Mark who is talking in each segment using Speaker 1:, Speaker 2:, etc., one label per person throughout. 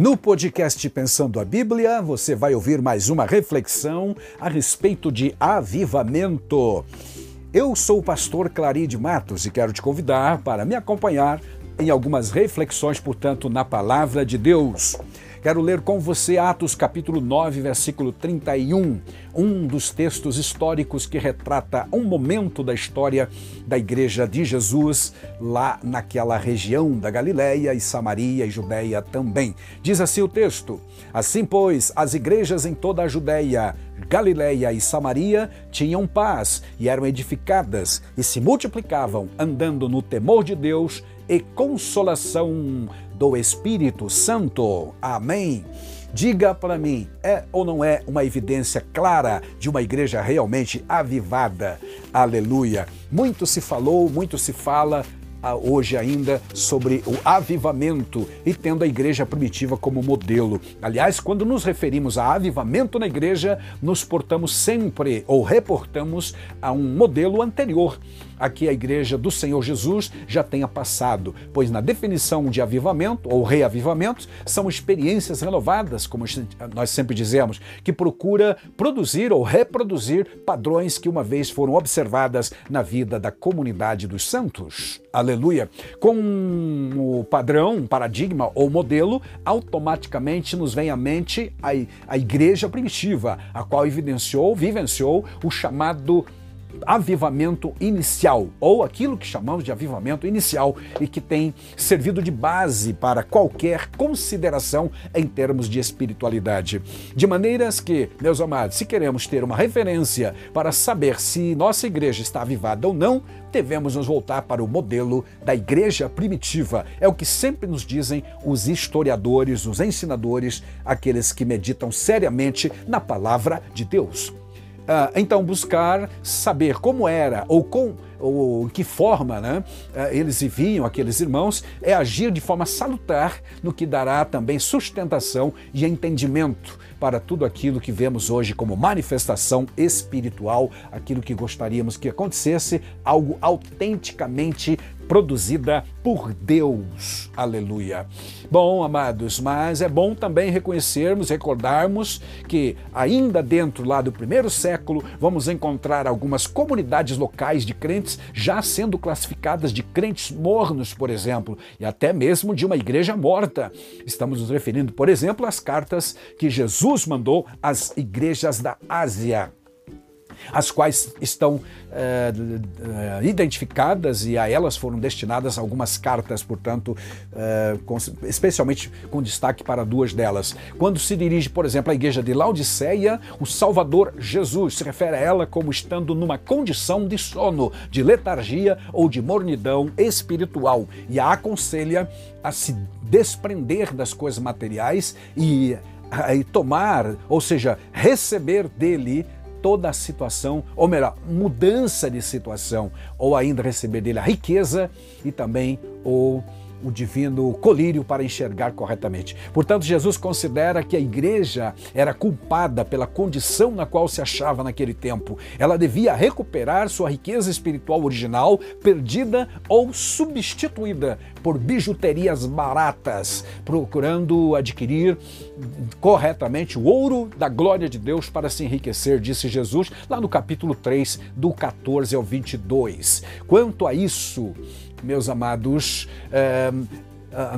Speaker 1: No podcast Pensando a Bíblia, você vai ouvir mais uma reflexão a respeito de avivamento. Eu sou o pastor Claride Matos e quero te convidar para me acompanhar em algumas reflexões, portanto, na palavra de Deus. Quero ler com você Atos capítulo 9, versículo 31, um dos textos históricos que retrata um momento da história da igreja de Jesus lá naquela região da Galiléia e Samaria e Judéia também. Diz assim o texto: Assim, pois, as igrejas em toda a Judéia, Galiléia e Samaria tinham paz e eram edificadas e se multiplicavam, andando no temor de Deus e consolação do Espírito Santo. Amém. Diga para mim, é ou não é uma evidência clara de uma igreja realmente avivada? Aleluia. Muito se falou, muito se fala hoje ainda sobre o avivamento e tendo a igreja primitiva como modelo. Aliás, quando nos referimos a avivamento na igreja, nos portamos sempre ou reportamos a um modelo anterior a que a igreja do Senhor Jesus já tenha passado, pois na definição de avivamento ou reavivamento são experiências renovadas, como nós sempre dizemos, que procura produzir ou reproduzir padrões que uma vez foram observadas na vida da comunidade dos santos. Aleluia! Com o padrão, paradigma ou modelo, automaticamente nos vem à mente a, a igreja primitiva, a qual evidenciou, vivenciou o chamado avivamento inicial, ou aquilo que chamamos de avivamento inicial e que tem servido de base para qualquer consideração em termos de espiritualidade. De maneiras que, meus amados, se queremos ter uma referência para saber se nossa igreja está avivada ou não, devemos nos voltar para o modelo da igreja primitiva. É o que sempre nos dizem os historiadores, os ensinadores, aqueles que meditam seriamente na palavra de Deus. Ah, então, buscar saber como era ou com ou que forma né, ah, eles viviam, aqueles irmãos, é agir de forma salutar no que dará também sustentação e entendimento para tudo aquilo que vemos hoje como manifestação espiritual, aquilo que gostaríamos que acontecesse, algo autenticamente produzida por Deus. Aleluia. Bom, amados, mas é bom também reconhecermos, recordarmos que ainda dentro lá do primeiro século vamos encontrar algumas comunidades locais de crentes já sendo classificadas de crentes mornos, por exemplo, e até mesmo de uma igreja morta. Estamos nos referindo, por exemplo, às cartas que Jesus mandou às igrejas da Ásia as quais estão é, identificadas e a elas foram destinadas algumas cartas, portanto, é, com, especialmente com destaque para duas delas. Quando se dirige, por exemplo, à igreja de Laodiceia, o Salvador Jesus se refere a ela como estando numa condição de sono, de letargia ou de mornidão espiritual e a aconselha a se desprender das coisas materiais e, e tomar, ou seja, receber dele toda a situação, ou melhor, mudança de situação, ou ainda receber dele a riqueza e também o o divino colírio para enxergar corretamente. Portanto, Jesus considera que a igreja era culpada pela condição na qual se achava naquele tempo. Ela devia recuperar sua riqueza espiritual original, perdida ou substituída por bijuterias baratas, procurando adquirir corretamente o ouro da glória de Deus para se enriquecer, disse Jesus lá no capítulo 3, do 14 ao 22. Quanto a isso, meus amados,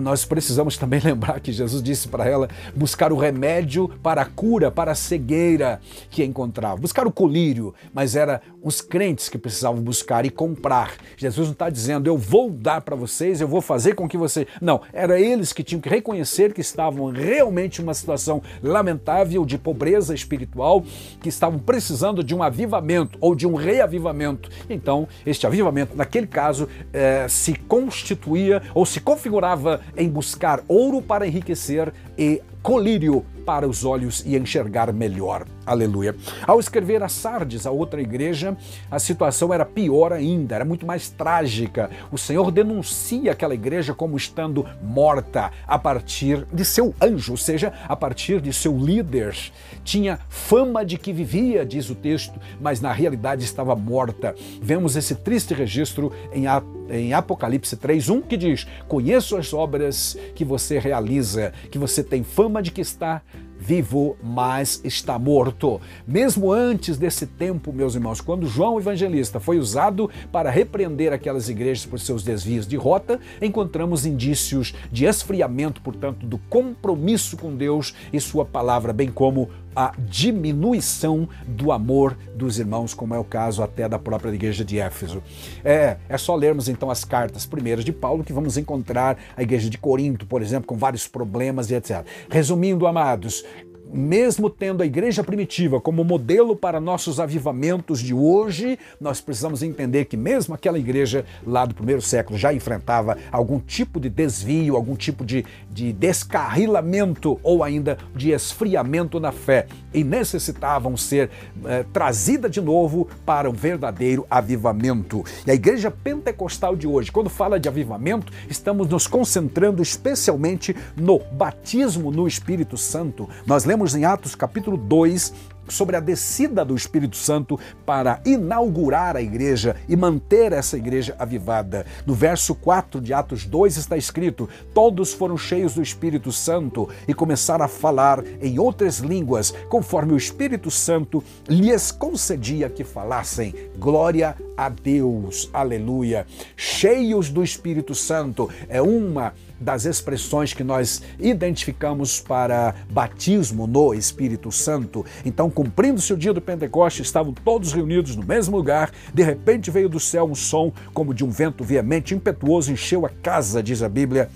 Speaker 1: nós precisamos também lembrar que Jesus disse para ela buscar o remédio para a cura, para a cegueira que encontrava, buscar o colírio, mas era os crentes que precisavam buscar e comprar. Jesus não está dizendo eu vou dar para vocês, eu vou fazer com que você. Não, era eles que tinham que reconhecer que estavam realmente em uma situação lamentável de pobreza espiritual, que estavam precisando de um avivamento ou de um reavivamento. Então, este avivamento, naquele caso, eh, se constituía ou se configurava em buscar ouro para enriquecer e colírio para os olhos e enxergar melhor. Aleluia. Ao escrever a Sardes, a outra igreja, a situação era pior ainda, era muito mais trágica. O Senhor denuncia aquela igreja como estando morta a partir de seu anjo, ou seja, a partir de seu líder. Tinha fama de que vivia, diz o texto, mas na realidade estava morta. Vemos esse triste registro em, em Apocalipse 3:1 que diz: "Conheço as obras que você realiza, que você tem fama de que está vivo, mas está morto. Mesmo antes desse tempo, meus irmãos, quando João Evangelista foi usado para repreender aquelas igrejas por seus desvios de rota, encontramos indícios de esfriamento, portanto, do compromisso com Deus e Sua palavra, bem como a diminuição do amor dos irmãos, como é o caso até da própria igreja de Éfeso. É, é só lermos então as cartas primeiras de Paulo que vamos encontrar a igreja de Corinto, por exemplo, com vários problemas e etc. Resumindo, amados, mesmo tendo a igreja primitiva como modelo para nossos avivamentos de hoje, nós precisamos entender que mesmo aquela igreja lá do primeiro século já enfrentava algum tipo de desvio, algum tipo de, de descarrilamento ou ainda de esfriamento na fé e necessitavam ser eh, trazida de novo para um verdadeiro avivamento. E a igreja pentecostal de hoje, quando fala de avivamento, estamos nos concentrando especialmente no batismo no Espírito Santo. Nós lemos lemos em Atos capítulo 2 sobre a descida do Espírito Santo para inaugurar a igreja e manter essa igreja avivada. No verso 4 de Atos 2 está escrito: Todos foram cheios do Espírito Santo e começaram a falar em outras línguas, conforme o Espírito Santo lhes concedia que falassem. Glória a Deus. Aleluia. Cheios do Espírito Santo é uma das expressões que nós identificamos para batismo no Espírito Santo. Então, cumprindo-se o dia do Pentecostes, estavam todos reunidos no mesmo lugar. De repente veio do céu um som como de um vento veemente, impetuoso, encheu a casa, diz a Bíblia,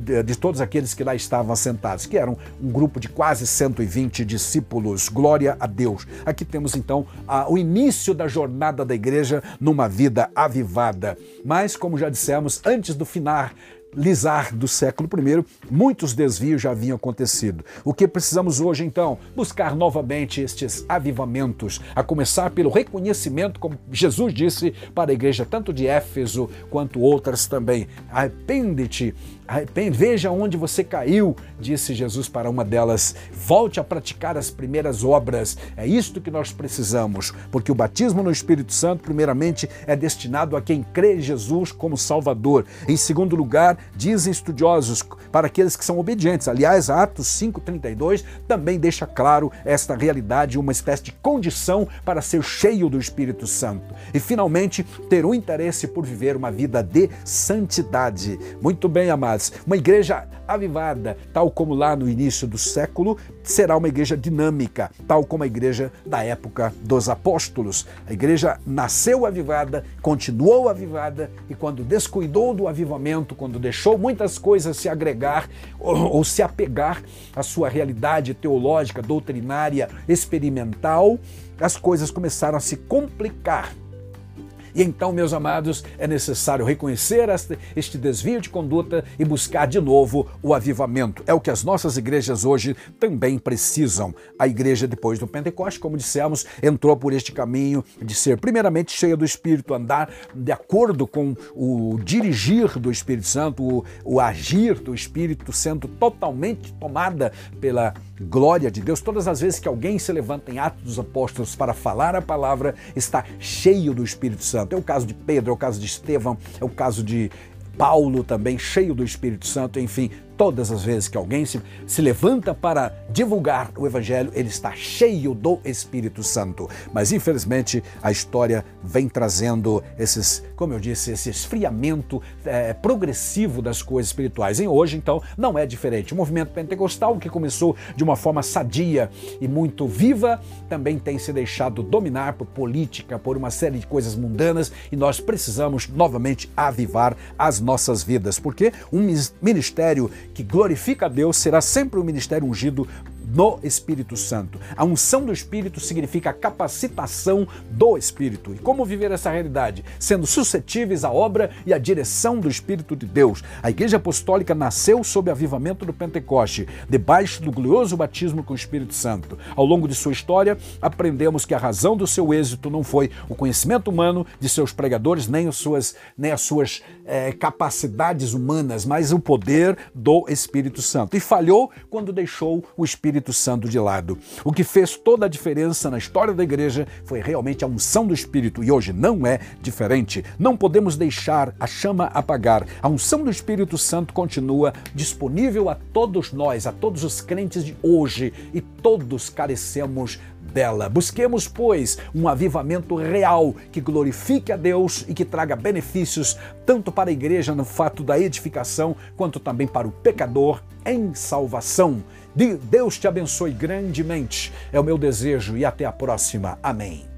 Speaker 1: de, todos aqueles que lá estavam assentados, que eram um grupo de quase 120 discípulos. Glória a Deus. Aqui temos então a, o início da jornada da igreja numa vida avivada. Mas, como já dissemos, antes do final lisar do século I, muitos desvios já haviam acontecido. O que precisamos hoje, então? Buscar novamente estes avivamentos, a começar pelo reconhecimento, como Jesus disse para a igreja, tanto de Éfeso quanto outras também. Arrepende-te Arrepende, veja onde você caiu, disse Jesus para uma delas. Volte a praticar as primeiras obras. É isto que nós precisamos, porque o batismo no Espírito Santo, primeiramente, é destinado a quem crê em Jesus como Salvador. Em segundo lugar, dizem estudiosos, para aqueles que são obedientes. Aliás, Atos 5,32 também deixa claro esta realidade, uma espécie de condição para ser cheio do Espírito Santo. E, finalmente, ter um interesse por viver uma vida de santidade. Muito bem, amados. Uma igreja avivada, tal como lá no início do século, será uma igreja dinâmica, tal como a igreja da época dos apóstolos. A igreja nasceu avivada, continuou avivada e quando descuidou do avivamento, quando deixou muitas coisas se agregar ou, ou se apegar à sua realidade teológica, doutrinária, experimental, as coisas começaram a se complicar e então, meus amados, é necessário reconhecer este desvio de conduta e buscar de novo o avivamento. É o que as nossas igrejas hoje também precisam. A igreja, depois do Pentecoste, como dissemos, entrou por este caminho de ser, primeiramente, cheia do Espírito, andar de acordo com o dirigir do Espírito Santo, o, o agir do Espírito, sendo totalmente tomada pela glória de Deus. Todas as vezes que alguém se levanta em Atos dos Apóstolos para falar a palavra, está cheio do Espírito Santo. É o caso de Pedro, é o caso de Estevão, é o caso de Paulo também, cheio do Espírito Santo, enfim, todas as vezes que alguém se, se levanta para divulgar o Evangelho, ele está cheio do Espírito Santo. Mas infelizmente a história vem trazendo esses, como eu disse, esse esfriamento é, progressivo das coisas espirituais. E hoje, então, não é diferente. O movimento pentecostal, que começou de uma forma sadia e muito viva, também tem se deixado dominar por política, por uma série de coisas mundanas e nós precisamos novamente avivar as nossas vidas, porque um ministério que glorifica a Deus será sempre um ministério ungido no Espírito Santo. A unção do Espírito significa a capacitação do Espírito. E como viver essa realidade? Sendo suscetíveis à obra e à direção do Espírito de Deus. A Igreja Apostólica nasceu sob o avivamento do Pentecoste, debaixo do glorioso batismo com o Espírito Santo. Ao longo de sua história, aprendemos que a razão do seu êxito não foi o conhecimento humano de seus pregadores, nem as suas, nem as suas é, capacidades humanas, mas o poder do Espírito Santo. E falhou quando deixou o Espírito Santo de lado. O que fez toda a diferença na história da igreja foi realmente a unção do Espírito e hoje não é diferente. Não podemos deixar a chama apagar. A unção do Espírito Santo continua disponível a todos nós, a todos os crentes de hoje e todos carecemos dela. Busquemos, pois, um avivamento real que glorifique a Deus e que traga benefícios tanto para a igreja no fato da edificação, quanto também para o pecador em salvação. Deus te abençoe grandemente. É o meu desejo e até a próxima. Amém.